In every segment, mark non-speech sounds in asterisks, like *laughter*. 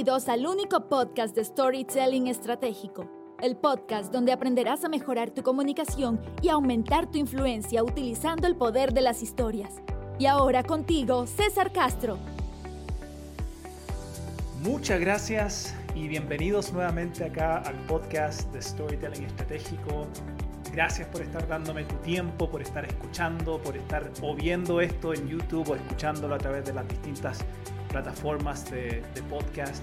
Bienvenidos al único podcast de Storytelling Estratégico, el podcast donde aprenderás a mejorar tu comunicación y aumentar tu influencia utilizando el poder de las historias. Y ahora contigo, César Castro. Muchas gracias y bienvenidos nuevamente acá al podcast de Storytelling Estratégico. Gracias por estar dándome tu tiempo, por estar escuchando, por estar o viendo esto en YouTube o escuchándolo a través de las distintas plataformas de, podcast.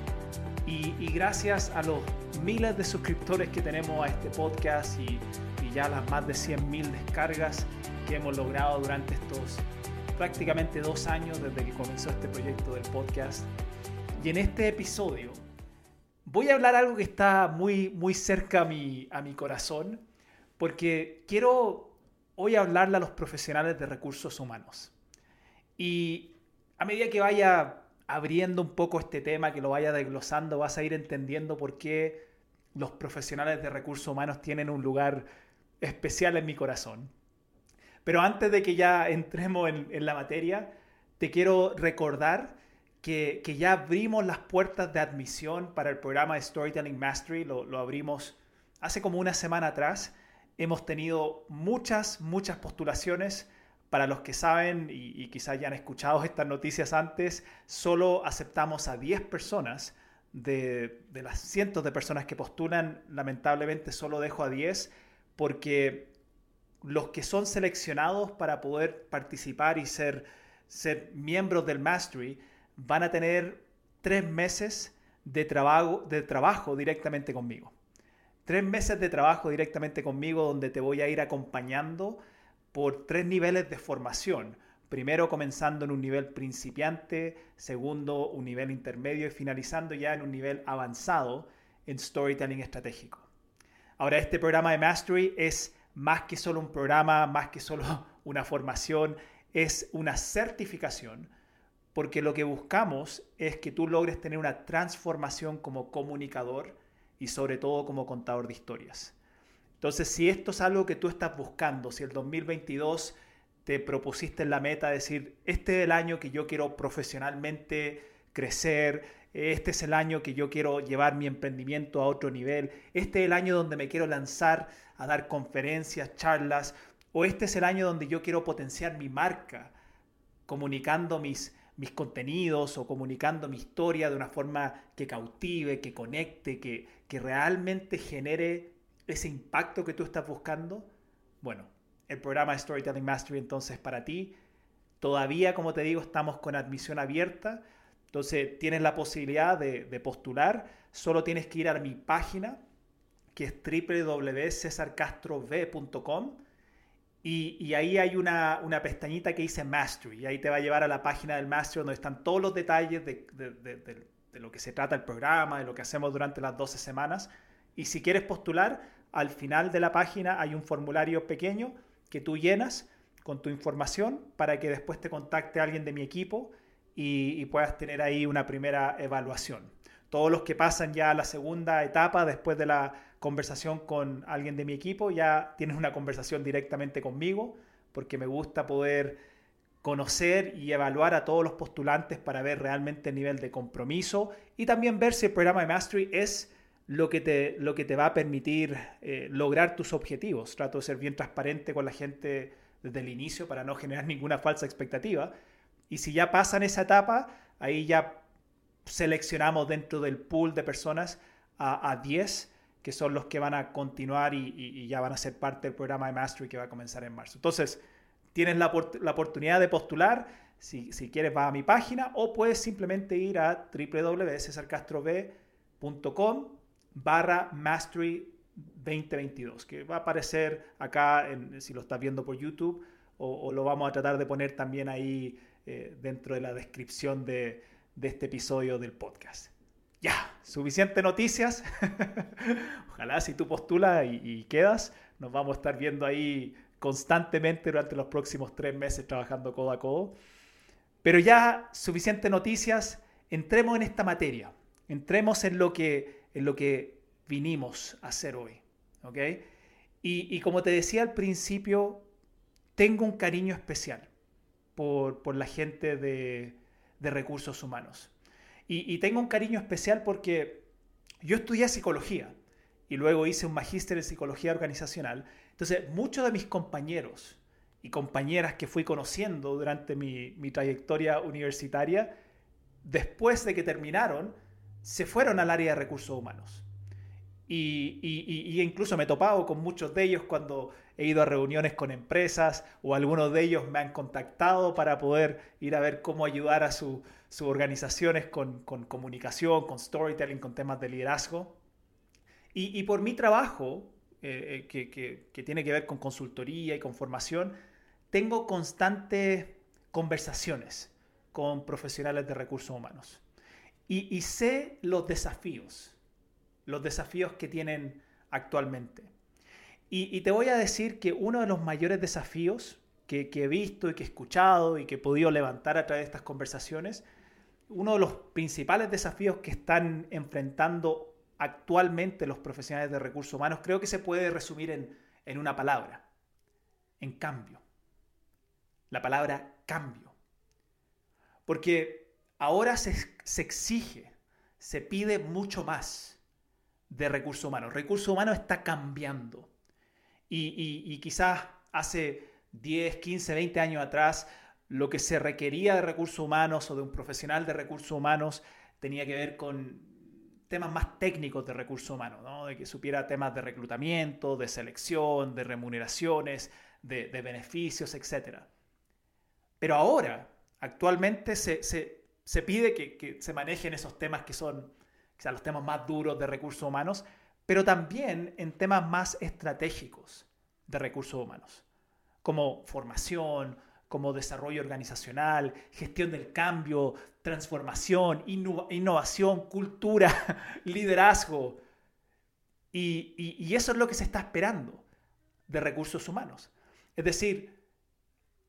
Y, gracias a los miles de suscriptores que tenemos a este podcast y, y ya las más de 100.000 descargas que hemos logrado durante estos prácticamente dos años desde que comenzó este proyecto del podcast. Y en este episodio voy a hablar algo que está muy, muy cerca a mi, a mi corazón, porque quiero hoy hablarle a los profesionales de recursos humanos. Y a medida que vaya abriendo un poco este tema, que lo vaya desglosando, vas a ir entendiendo por qué los profesionales de recursos humanos tienen un lugar especial en mi corazón. Pero antes de que ya entremos en, la materia, te quiero recordar que, ya abrimos las puertas de admisión para el programa Storytelling Mastery, lo abrimos hace como una semana atrás. Hemos tenido muchas, muchas postulaciones para los que saben y, quizás ya han escuchado estas noticias antes, solo aceptamos a 10 personas de, las cientos de personas que postulan. Lamentablemente solo dejo a 10 porque los que son seleccionados para poder participar y ser, ser miembros del Mastery van a tener tres meses de trabajo, de trabajo directamente conmigo. Tres meses de trabajo directamente conmigo donde te voy a ir acompañando por tres niveles de formación. Primero comenzando en un nivel principiante, segundo un nivel intermedio y finalizando ya en un nivel avanzado en storytelling estratégico. Ahora, este programa de Mastery es más que solo un programa, más que solo *laughs* una formación, es una certificación, porque lo que buscamos es que tú logres tener una transformación como comunicador y sobre todo como contador de historias. Entonces, si esto es algo que tú estás buscando, si el 2022 te propusiste en la meta decir, este es el año que yo quiero profesionalmente crecer, este es el año que yo quiero llevar mi emprendimiento a otro nivel, este es el año donde me quiero lanzar a dar conferencias, charlas, o este es el año donde yo quiero potenciar mi marca, comunicando mis, mis contenidos o comunicando mi historia de una forma que cautive, que conecte, que, que realmente genere ese impacto que tú estás buscando, bueno, el programa Storytelling Mastery entonces para ti. Todavía, como te digo, estamos con admisión abierta. Entonces tienes la posibilidad de, postular. Solo tienes que ir a mi página, que es www.cesarcastrov.com. Y, ahí hay una, pestañita que dice Mastery. Y ahí te va a llevar a la página del Mastery donde están todos los detalles de, de lo que se trata el programa, de lo que hacemos durante las 12 semanas. Y si quieres postular, al final de la página hay un formulario pequeño que tú llenas con tu información para que después te contacte alguien de mi equipo y, puedas tener ahí una primera evaluación. Todos los que pasan ya a la segunda etapa después de la conversación con alguien de mi equipo ya tienes una conversación directamente conmigo porque me gusta poder conocer y evaluar a todos los postulantes para ver realmente el nivel de compromiso y también ver si el programa de Mastery es lo que te, lo que te va a permitir eh, lograr tus objetivos. Trato de ser bien transparente con la gente desde el inicio para no generar ninguna falsa expectativa. Y si ya pasan esa etapa, ahí ya seleccionamos dentro del pool de personas a, a 10 que son los que van a continuar y, ya van a ser parte del programa de Mastery que va a comenzar en marzo. Entonces, tienes la, la oportunidad de postular. Si, si, quieres, va a mi página o puedes simplemente ir a www.cesarcastrov.com barra Mastery 2022, que va a aparecer acá si lo estás viendo por YouTube o, lo vamos a tratar de poner también ahí eh, dentro de la descripción de, este episodio del podcast. Ya, suficiente noticias. *laughs* Ojalá si tú postulas y, y, quedas, nos vamos a estar viendo ahí constantemente durante los próximos tres meses trabajando codo a codo. Pero ya, suficiente noticias, entremos en esta materia, entremos en lo que en lo que vinimos a hacer hoy. ¿ok? Y, como te decía al principio, tengo un cariño especial por, la gente de, recursos humanos. Y, tengo un cariño especial porque yo estudié psicología y luego hice un magíster en psicología organizacional. Entonces, muchos de mis compañeros y compañeras que fui conociendo durante mi, mi trayectoria universitaria, después de que terminaron, se fueron al área de recursos humanos. Y, y, incluso me he topado con muchos de ellos cuando he ido a reuniones con empresas o algunos de ellos me han contactado para poder ir a ver cómo ayudar a sus organizaciones con, comunicación, con storytelling, con temas de liderazgo. Y, por mi trabajo, eh, eh, que, tiene que ver con consultoría y con formación, tengo constantes conversaciones con profesionales de recursos humanos. y sé los desafíos los desafíos que tienen actualmente. Y, te voy a decir que uno de los mayores desafíos que, he visto y que he escuchado y que he podido levantar a través de estas conversaciones, uno de los principales desafíos que están enfrentando actualmente los profesionales de recursos humanos, creo que se puede resumir en, en una palabra, en cambio. La palabra cambio. Porque ahora se, se exige, se pide mucho más de recursos humanos. Recursos humanos está cambiando. Y, quizás hace 10, 15, 20 años atrás, lo que se requería de recursos humanos o de un profesional de recursos humanos tenía que ver con temas más técnicos de recursos humanos, ¿no? de que supiera temas de reclutamiento, de selección, de remuneraciones, de, beneficios, etc. Pero ahora, actualmente, se, pide que, que, se manejen esos temas que son quizás los temas más duros de recursos humanos, pero también en temas más estratégicos de recursos humanos, como formación, como desarrollo organizacional, gestión del cambio, transformación, innovación, cultura, *laughs* liderazgo. y, eso es lo que se está esperando de recursos humanos. Es decir,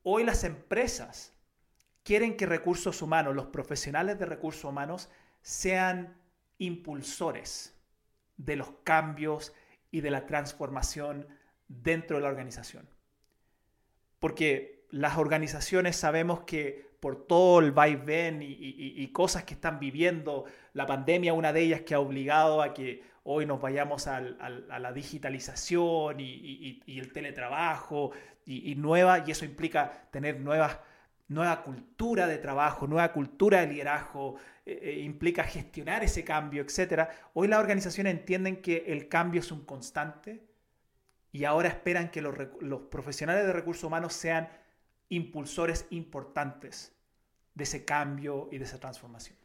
hoy las empresas quieren que recursos humanos, los profesionales de recursos humanos, sean impulsores de los cambios y de la transformación dentro de la organización. Porque las organizaciones sabemos que por todo el vaivén y, y, cosas que están viviendo, la pandemia, una de ellas que ha obligado a que hoy nos vayamos a la digitalización y, el teletrabajo y, nueva, y eso implica tener nuevas, nueva cultura de trabajo, nueva cultura de liderazgo, eh, eh, implica gestionar ese cambio, etc. Hoy las organizaciones entienden que el cambio es un constante y ahora esperan que los, los profesionales de recursos humanos sean impulsores importantes de ese cambio y de esa transformación.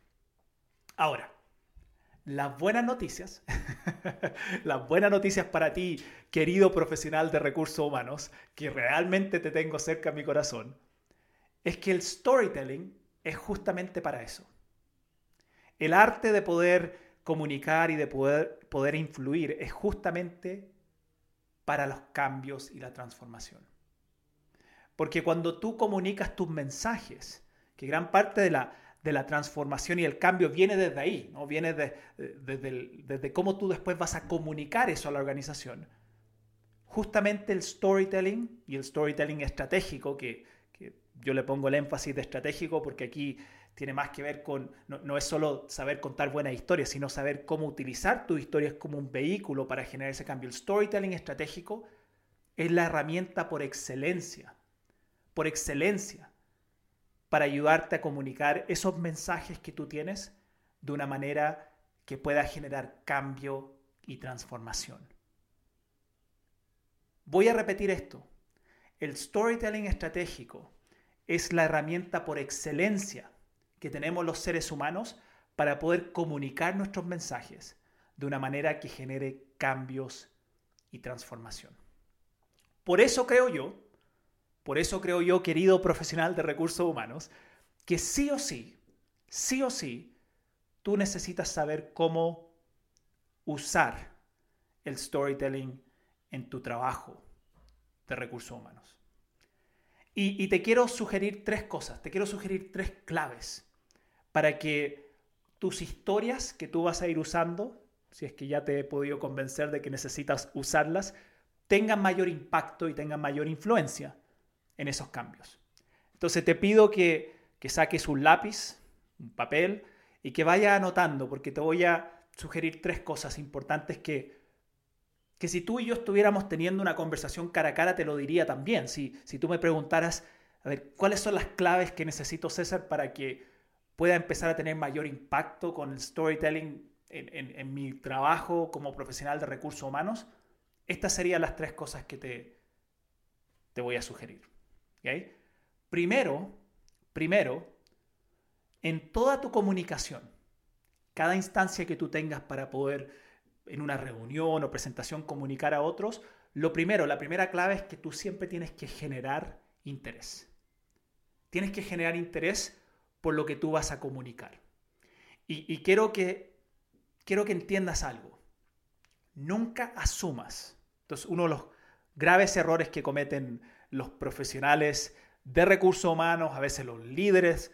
Ahora, las buenas noticias, *laughs* las buenas noticias para ti, querido profesional de recursos humanos, que realmente te tengo cerca a mi corazón, es que el storytelling es justamente para eso. El arte de poder comunicar y de poder, poder influir es justamente para los cambios y la transformación. Porque cuando tú comunicas tus mensajes, que gran parte de la, de la transformación y el cambio viene desde ahí, ¿no? viene desde, cómo tú después vas a comunicar eso a la organización. Justamente el storytelling y el storytelling estratégico, que, yo le pongo el énfasis de estratégico porque aquí tiene más que ver con, no, es solo saber contar buenas historias, sino saber cómo utilizar tus historias como un vehículo para generar ese cambio. El storytelling estratégico es la herramienta por excelencia, por excelencia, para ayudarte a comunicar esos mensajes que tú tienes de una manera que pueda generar cambio y transformación. Voy a repetir esto. El storytelling estratégico es la herramienta por excelencia que tenemos los seres humanos para poder comunicar nuestros mensajes de una manera que genere cambios y transformación. Por eso creo yo, por eso creo yo, querido profesional de recursos humanos, que sí o sí, sí o sí, tú necesitas saber cómo usar el storytelling en tu trabajo de recursos humanos. Y, te quiero sugerir tres cosas, te quiero sugerir tres claves para que tus historias que tú vas a ir usando, si es que ya te he podido convencer de que necesitas usarlas, tengan mayor impacto y tengan mayor influencia en esos cambios. Entonces te pido que, saques un lápiz, un papel y que vaya anotando, porque te voy a sugerir tres cosas importantes que, que si tú y yo estuviéramos teniendo una conversación cara a cara, te lo diría también. Si, si tú me preguntaras, a ver, ¿cuáles son las claves que necesito, César, para que pueda empezar a tener mayor impacto con el storytelling en, en, mi trabajo como profesional de recursos humanos? Estas serían las tres cosas que te, te voy a sugerir. Primero, primero, en toda tu comunicación, cada instancia que tú tengas para poder en una reunión o presentación comunicar a otros, lo primero, la primera clave es que tú siempre tienes que generar interés. Tienes que generar interés por lo que tú vas a comunicar. Y, quiero, que, quiero que entiendas algo. Nunca asumas. Entonces, uno de los graves errores que cometen los profesionales de recursos humanos, a veces los líderes,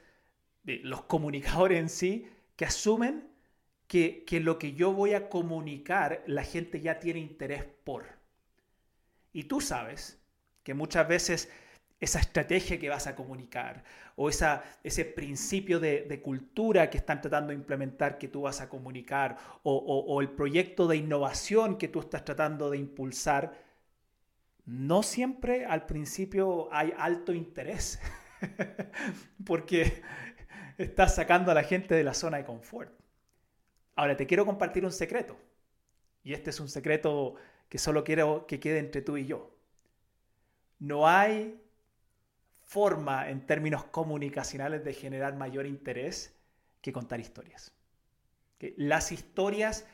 los comunicadores en sí, que asumen que, lo que yo voy a comunicar la gente ya tiene interés por. Y tú sabes que muchas veces esa estrategia que vas a comunicar o esa, ese principio de, cultura que están tratando de implementar que tú vas a comunicar o, o el proyecto de innovación que tú estás tratando de impulsar, no siempre al principio hay alto interés *laughs* porque estás sacando a la gente de la zona de confort. Ahora te quiero compartir un secreto. Y este es un secreto que solo quiero que quede entre tú y yo. No hay forma en términos comunicacionales de generar mayor interés que contar historias. Las historias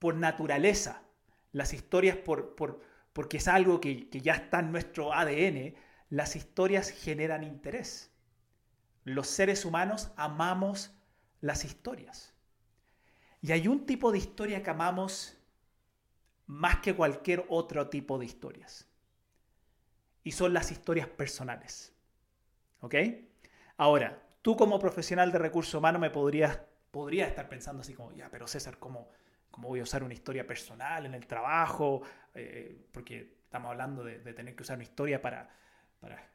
por naturaleza, las historias por, porque es algo que, que ya está en nuestro ADN, las historias generan interés. Los seres humanos amamos las historias. Y hay un tipo de historia que amamos más que cualquier otro tipo de historias. Y son las historias personales. ¿Ok? Ahora, tú como profesional de recursos humanos me podrías, podría estar pensando así como, ya, pero César, ¿cómo, ¿cómo voy a usar una historia personal en el trabajo? Eh, porque estamos hablando de, tener que usar una historia para, para,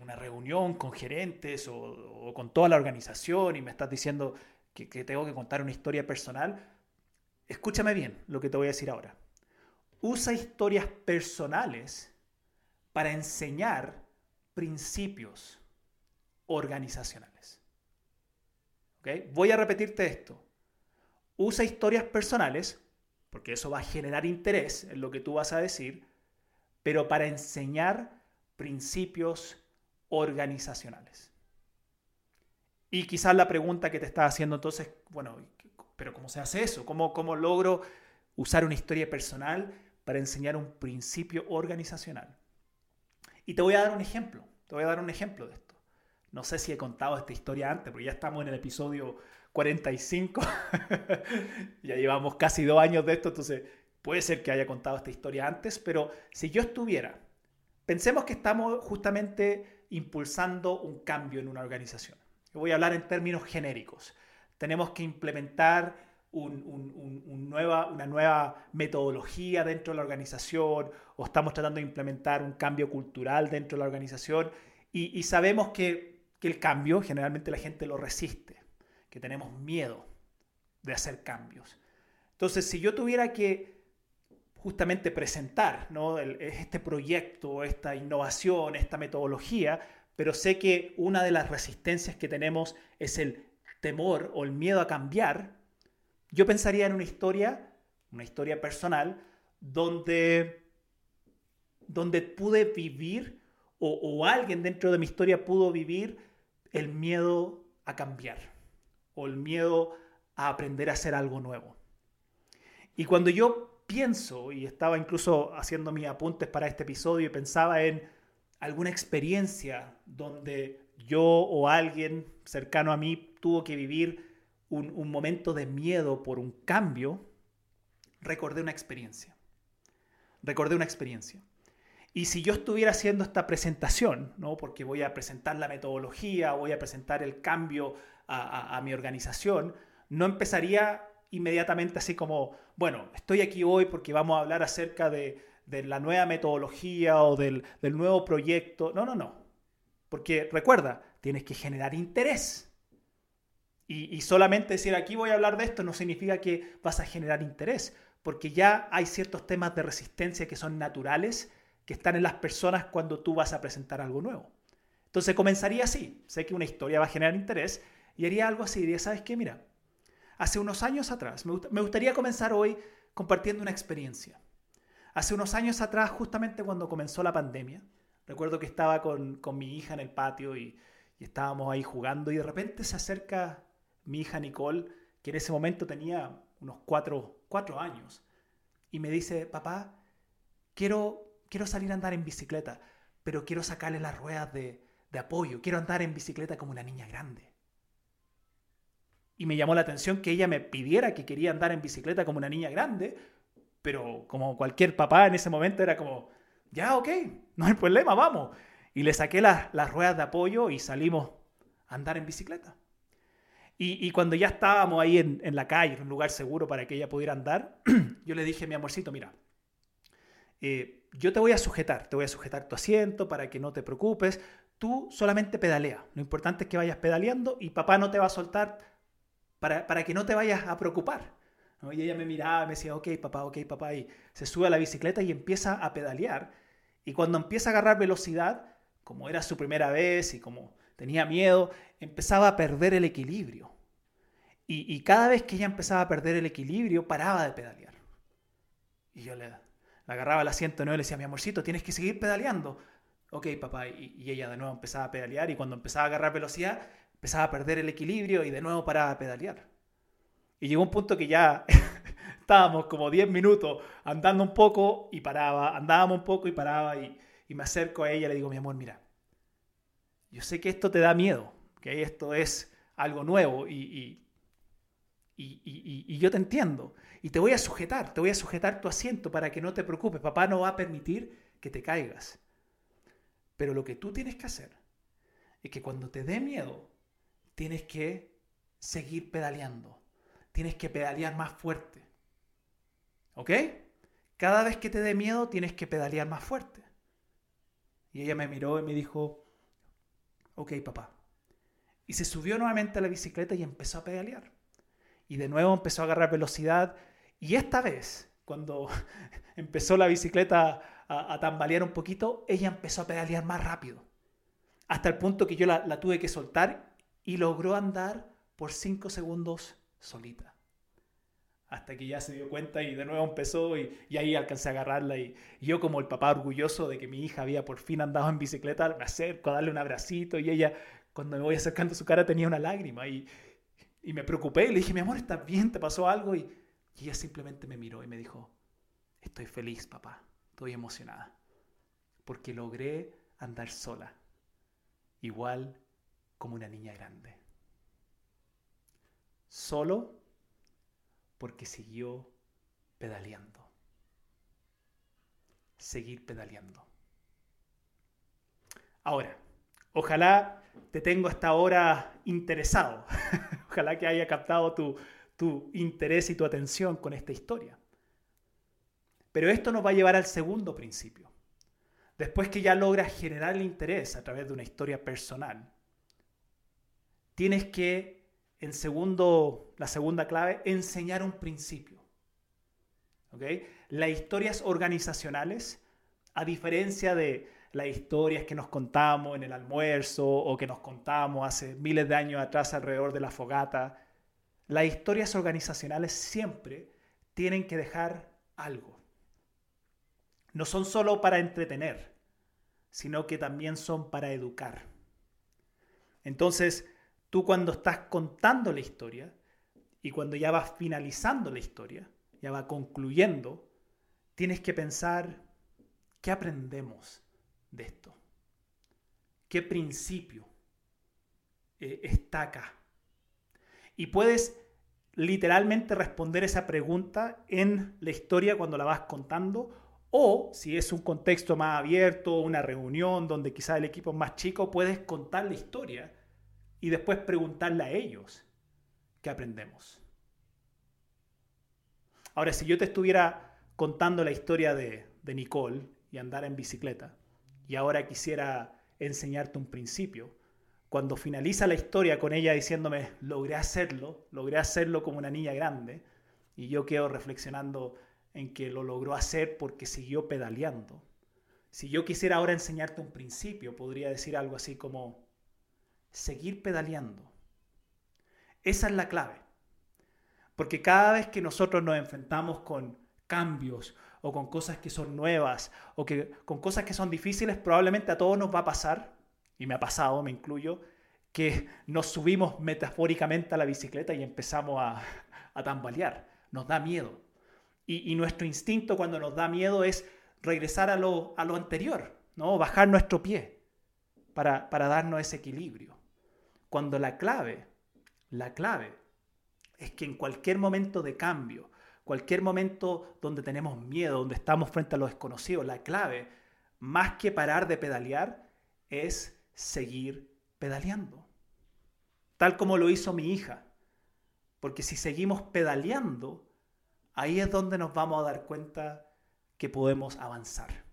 una reunión con gerentes o, o, con toda la organización y me estás diciendo que, tengo que contar una historia personal, escúchame bien lo que te voy a decir ahora. Usa historias personales para enseñar principios organizacionales. ¿Okay? Voy a repetirte esto. Usa historias personales, porque eso va a generar interés en lo que tú vas a decir, pero para enseñar principios organizacionales. Y quizás la pregunta que te estás haciendo entonces, bueno, pero ¿cómo se hace eso? ¿Cómo, ¿Cómo logro usar una historia personal para enseñar un principio organizacional? Y te voy a dar un ejemplo, te voy a dar un ejemplo de esto. No sé si he contado esta historia antes, porque ya estamos en el episodio 45, *laughs* ya llevamos casi dos años de esto, entonces puede ser que haya contado esta historia antes, pero si yo estuviera, pensemos que estamos justamente impulsando un cambio en una organización voy a hablar en términos genéricos. Tenemos que implementar nueva, una nueva metodología dentro de la organización o estamos tratando de implementar un cambio cultural dentro de la organización y, sabemos que, que el cambio generalmente la gente lo resiste, que tenemos miedo de hacer cambios. Entonces, si yo tuviera que justamente presentar ¿no? este proyecto, esta innovación, esta metodología, pero sé que una de las resistencias que tenemos es el temor o el miedo a cambiar, yo pensaría en una historia, una historia personal, donde, donde pude vivir o, alguien dentro de mi historia pudo vivir el miedo a cambiar o el miedo a aprender a hacer algo nuevo. Y cuando yo pienso, y estaba incluso haciendo mis apuntes para este episodio y pensaba en alguna experiencia donde yo o alguien cercano a mí tuvo que vivir un, momento de miedo por un cambio, recordé una experiencia. Recordé una experiencia. Y si yo estuviera haciendo esta presentación, ¿no? porque voy a presentar la metodología, voy a presentar el cambio a, a mi organización, no empezaría inmediatamente así como, bueno, estoy aquí hoy porque vamos a hablar acerca de, de la nueva metodología o del, nuevo proyecto. No, no, no. Porque recuerda, tienes que generar interés. Y, solamente decir aquí voy a hablar de esto no significa que vas a generar interés, porque ya hay ciertos temas de resistencia que son naturales, que están en las personas cuando tú vas a presentar algo nuevo. Entonces comenzaría así, sé que una historia va a generar interés y haría algo así, diría, ¿sabes qué? Mira, hace unos años atrás, me gustaría comenzar hoy compartiendo una experiencia. Hace unos años atrás, justamente cuando comenzó la pandemia, recuerdo que estaba con, mi hija en el patio y, estábamos ahí jugando y de repente se acerca mi hija Nicole, que en ese momento tenía unos cuatro, años, y me dice, papá, quiero, quiero salir a andar en bicicleta, pero quiero sacarle las ruedas de, de apoyo, quiero andar en bicicleta como una niña grande. Y me llamó la atención que ella me pidiera que quería andar en bicicleta como una niña grande, pero como cualquier papá en ese momento era como, ya, ok, no hay problema, vamos. Y le saqué las, las ruedas de apoyo y salimos a andar en bicicleta. Y, cuando ya estábamos ahí en, la calle, en un lugar seguro para que ella pudiera andar, *clears throat* yo le dije, mi amorcito, mira, eh, yo te voy a sujetar, te voy a sujetar tu asiento para que no te preocupes, tú solamente pedalea, lo importante es que vayas pedaleando y papá no te va a soltar para, que no te vayas a preocupar. Y ella me miraba, me decía, ok, papá, ok, papá, y se sube a la bicicleta y empieza a pedalear. Y cuando empieza a agarrar velocidad, como era su primera vez y como tenía miedo, empezaba a perder el equilibrio. Y, cada vez que ella empezaba a perder el equilibrio, paraba de pedalear. Y yo le, agarraba el asiento nuevo y le decía, mi amorcito, tienes que seguir pedaleando. Ok, papá. Y, y, ella de nuevo empezaba a pedalear y cuando empezaba a agarrar velocidad, empezaba a perder el equilibrio y de nuevo paraba de pedalear. Y llegó un punto que ya *laughs* estábamos como 10 minutos andando un poco y paraba, andábamos un poco y paraba y, y me acerco a ella y le digo, mi amor, mira, yo sé que esto te da miedo, que esto es algo nuevo y, y, yo te entiendo. Y te voy a sujetar, te voy a sujetar tu asiento para que no te preocupes. Papá no va a permitir que te caigas. Pero lo que tú tienes que hacer es que cuando te dé miedo, tienes que seguir pedaleando. Tienes que pedalear más fuerte. ¿Ok? Cada vez que te dé miedo, tienes que pedalear más fuerte. Y ella me miró y me dijo, ok papá. Y se subió nuevamente a la bicicleta y empezó a pedalear. Y de nuevo empezó a agarrar velocidad. Y esta vez, cuando *laughs* empezó la bicicleta a, tambalear un poquito, ella empezó a pedalear más rápido. Hasta el punto que yo la, tuve que soltar y logró andar por 5 segundos solita hasta que ya se dio cuenta y de nuevo empezó y, ahí alcancé a agarrarla y, yo como el papá orgulloso de que mi hija había por fin andado en bicicleta, me acerco a darle un abracito y ella cuando me voy acercando a su cara tenía una lágrima y, y me preocupé y le dije, mi amor, ¿estás bien? ¿Te pasó algo? Y, y ella simplemente me miró y me dijo, estoy feliz papá, estoy emocionada, porque logré andar sola, igual como una niña grande. Solo porque siguió pedaleando. Seguir pedaleando. Ahora, ojalá te tengo hasta ahora interesado. *laughs* ojalá que haya captado tu, tu interés y tu atención con esta historia. Pero esto nos va a llevar al segundo principio. Después que ya logras generar el interés a través de una historia personal, tienes que en segundo, la segunda clave, enseñar un principio. ¿Okay? Las historias organizacionales, a diferencia de las historias que nos contamos en el almuerzo o que nos contamos hace miles de años atrás alrededor de la fogata, las historias organizacionales siempre tienen que dejar algo. No son solo para entretener, sino que también son para educar. Entonces, Tú cuando estás contando la historia y cuando ya vas finalizando la historia, ya va concluyendo, tienes que pensar, ¿qué aprendemos de esto? ¿Qué principio eh, está acá? Y puedes literalmente responder esa pregunta en la historia cuando la vas contando o si es un contexto más abierto, una reunión donde quizá el equipo es más chico, puedes contar la historia y después preguntarle a ellos qué aprendemos. Ahora, si yo te estuviera contando la historia de, de Nicole y andar en bicicleta, y ahora quisiera enseñarte un principio, cuando finaliza la historia con ella diciéndome, logré hacerlo, logré hacerlo como una niña grande, y yo quedo reflexionando en que lo logró hacer porque siguió pedaleando. Si yo quisiera ahora enseñarte un principio, podría decir algo así como, seguir pedaleando. Esa es la clave. Porque cada vez que nosotros nos enfrentamos con cambios o con cosas que son nuevas o que, con cosas que son difíciles, probablemente a todos nos va a pasar, y me ha pasado, me incluyo, que nos subimos metafóricamente a la bicicleta y empezamos a, tambalear. Nos da miedo. Y, nuestro instinto cuando nos da miedo es regresar a lo, a lo anterior, ¿no? bajar nuestro pie para, para darnos ese equilibrio. Cuando la clave, la clave es que en cualquier momento de cambio, cualquier momento donde tenemos miedo, donde estamos frente a lo desconocido, la clave, más que parar de pedalear, es seguir pedaleando. Tal como lo hizo mi hija. Porque si seguimos pedaleando, ahí es donde nos vamos a dar cuenta que podemos avanzar.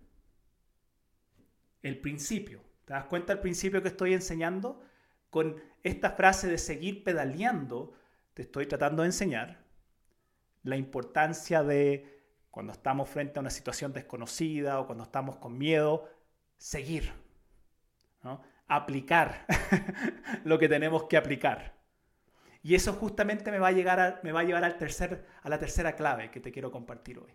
El principio. ¿Te das cuenta del principio que estoy enseñando? Con esta frase de seguir pedaleando, te estoy tratando de enseñar la importancia de cuando estamos frente a una situación desconocida o cuando estamos con miedo, seguir, aplicar *laughs* lo que tenemos que aplicar. Y eso justamente me va a, llegar me va a llevar al tercer, a la tercera clave que te quiero compartir hoy.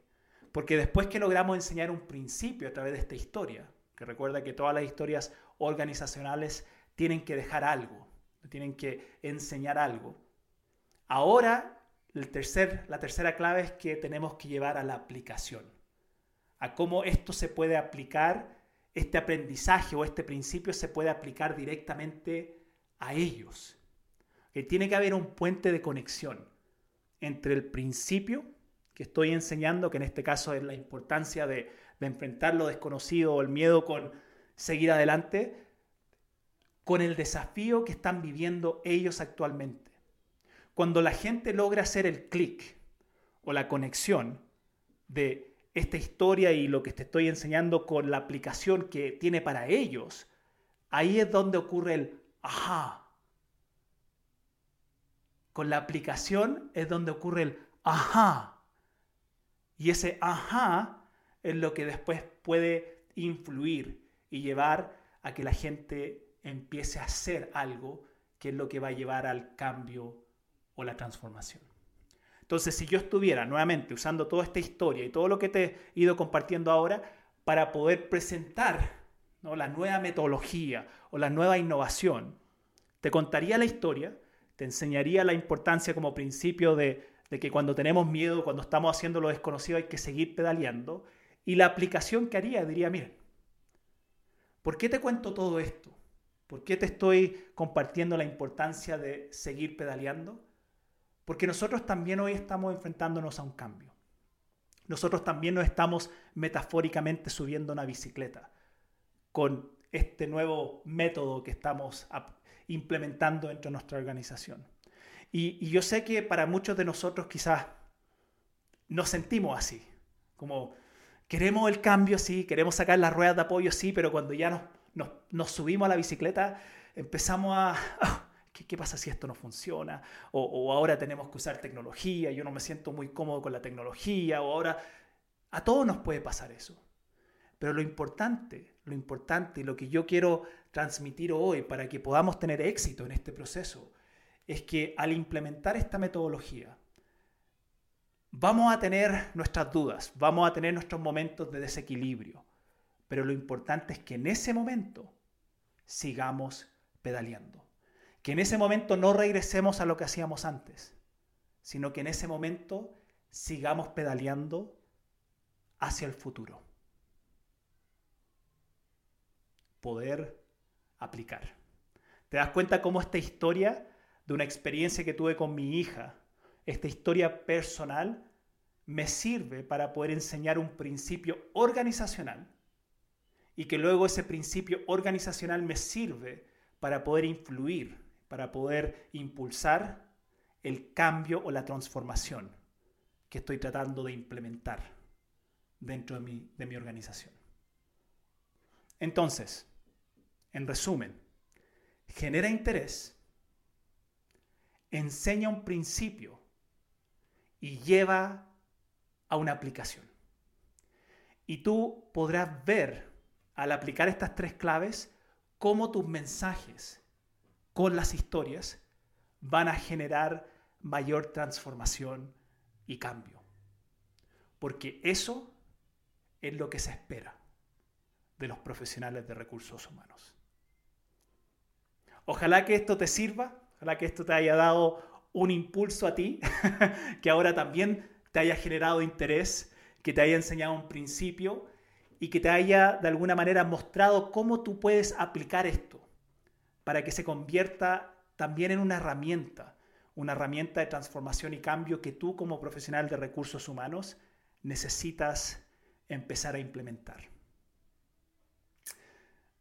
Porque después que logramos enseñar un principio a través de esta historia, que recuerda que todas las historias organizacionales tienen que dejar algo, tienen que enseñar algo. Ahora, el tercer, la tercera clave es que tenemos que llevar a la aplicación, a cómo esto se puede aplicar, este aprendizaje o este principio se puede aplicar directamente a ellos que tiene que haber un puente de conexión entre el principio que estoy enseñando, que en este caso es la importancia de, enfrentar lo desconocido o el miedo con seguir adelante, con el desafío que están viviendo ellos actualmente. Cuando la gente logra hacer el clic o la conexión de esta historia y lo que te estoy enseñando con la aplicación que tiene para ellos, ahí es donde ocurre el ajá, con la aplicación es donde ocurre el ajá. Y ese ajá es lo que después puede influir y llevar a que la gente empiece a hacer algo que es lo que va a llevar al cambio o la transformación. Entonces, si yo estuviera nuevamente usando toda esta historia y todo lo que te he ido compartiendo ahora para poder presentar ¿no? la nueva metodología o la nueva innovación, te contaría la historia, te enseñaría la importancia como principio de, que cuando tenemos miedo, cuando estamos haciendo lo desconocido, hay que seguir pedaleando. Y la aplicación que haría, diría, miren, ¿por qué te cuento todo esto? ¿Por qué te estoy compartiendo la importancia de seguir pedaleando? Porque nosotros también hoy estamos enfrentándonos a un cambio. Nosotros también nos estamos metafóricamente subiendo una bicicleta con este nuevo método que estamos implementando dentro de nuestra organización. Y, yo sé que para muchos de nosotros quizás nos sentimos así, como queremos el cambio, sí, queremos sacar las ruedas de apoyo, sí, pero cuando ya nos, nos, subimos a la bicicleta, empezamos a... Ah, ¿qué, pasa si esto no funciona? O, o, ahora tenemos que usar tecnología, yo no me siento muy cómodo con la tecnología, o ahora... A todos nos puede pasar eso. Pero lo importante, lo importante y lo que yo quiero transmitir hoy para que podamos tener éxito en este proceso es que al implementar esta metodología, vamos a tener nuestras dudas, vamos a tener nuestros momentos de desequilibrio, pero lo importante es que en ese momento sigamos pedaleando, que en ese momento no regresemos a lo que hacíamos antes, sino que en ese momento sigamos pedaleando hacia el futuro. Poder aplicar. ¿Te das cuenta cómo esta historia de una experiencia que tuve con mi hija, esta historia personal, me sirve para poder enseñar un principio organizacional y que luego ese principio organizacional me sirve para poder influir, para poder impulsar el cambio o la transformación que estoy tratando de implementar dentro de mi, de mi organización. Entonces, en resumen, genera interés, enseña un principio y lleva a una aplicación. Y tú podrás ver al aplicar estas tres claves cómo tus mensajes con las historias van a generar mayor transformación y cambio. Porque eso es lo que se espera de los profesionales de recursos humanos. Ojalá que esto te sirva, ojalá que esto te haya dado un impulso a ti, *laughs* que ahora también te haya generado interés, que te haya enseñado un principio y que te haya de alguna manera mostrado cómo tú puedes aplicar esto para que se convierta también en una herramienta, una herramienta de transformación y cambio que tú como profesional de recursos humanos necesitas empezar a implementar.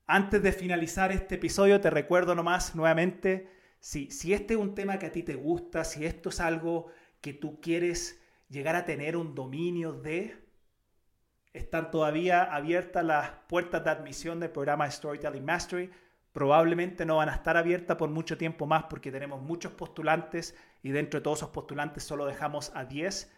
Antes de finalizar este episodio, te recuerdo nomás nuevamente, si, si este es un tema que a ti te gusta, si esto es algo que tú quieres llegar a tener un dominio de, están todavía abiertas las puertas de admisión del programa Storytelling Mastery. Probablemente no van a estar abiertas por mucho tiempo más porque tenemos muchos postulantes y dentro de todos esos postulantes solo dejamos a 10.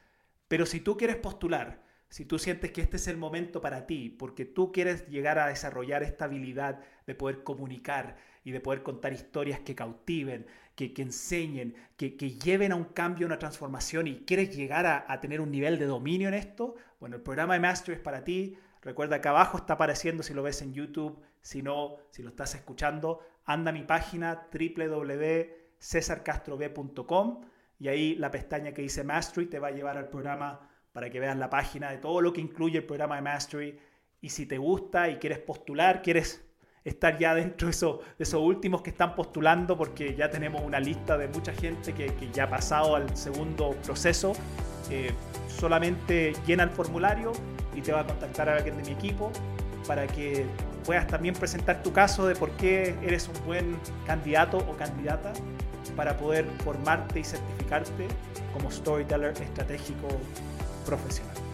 Pero si tú quieres postular, si tú sientes que este es el momento para ti, porque tú quieres llegar a desarrollar esta habilidad de poder comunicar y de poder contar historias que cautiven, que, enseñen, que, lleven a un cambio, a una transformación y quieres llegar a, a, tener un nivel de dominio en esto, bueno, el programa de Mastery es para ti. Recuerda que abajo está apareciendo si lo ves en YouTube, si no, si lo estás escuchando, anda a mi página www.cesarcastrob.com y ahí la pestaña que dice Mastery te va a llevar al programa para que veas la página de todo lo que incluye el programa de Mastery. Y si te gusta y quieres postular, quieres estar ya dentro de, esos últimos que están postulando, porque ya tenemos una lista de mucha gente que, ya ha pasado al segundo proceso, eh, solamente llena el formulario y te va a contactar a alguien de mi equipo para que puedas también presentar tu caso de por qué eres un buen candidato o candidata para poder formarte y certificarte como storyteller estratégico profesional.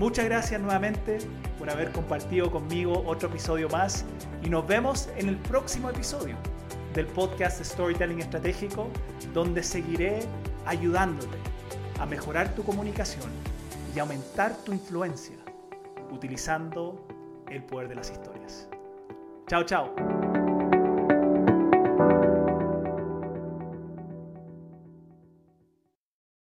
Muchas gracias nuevamente por haber compartido conmigo otro episodio más y nos vemos en el próximo episodio del podcast Storytelling Estratégico donde seguiré ayudándote a mejorar tu comunicación y aumentar tu influencia utilizando el poder de las historias. Chao, chao.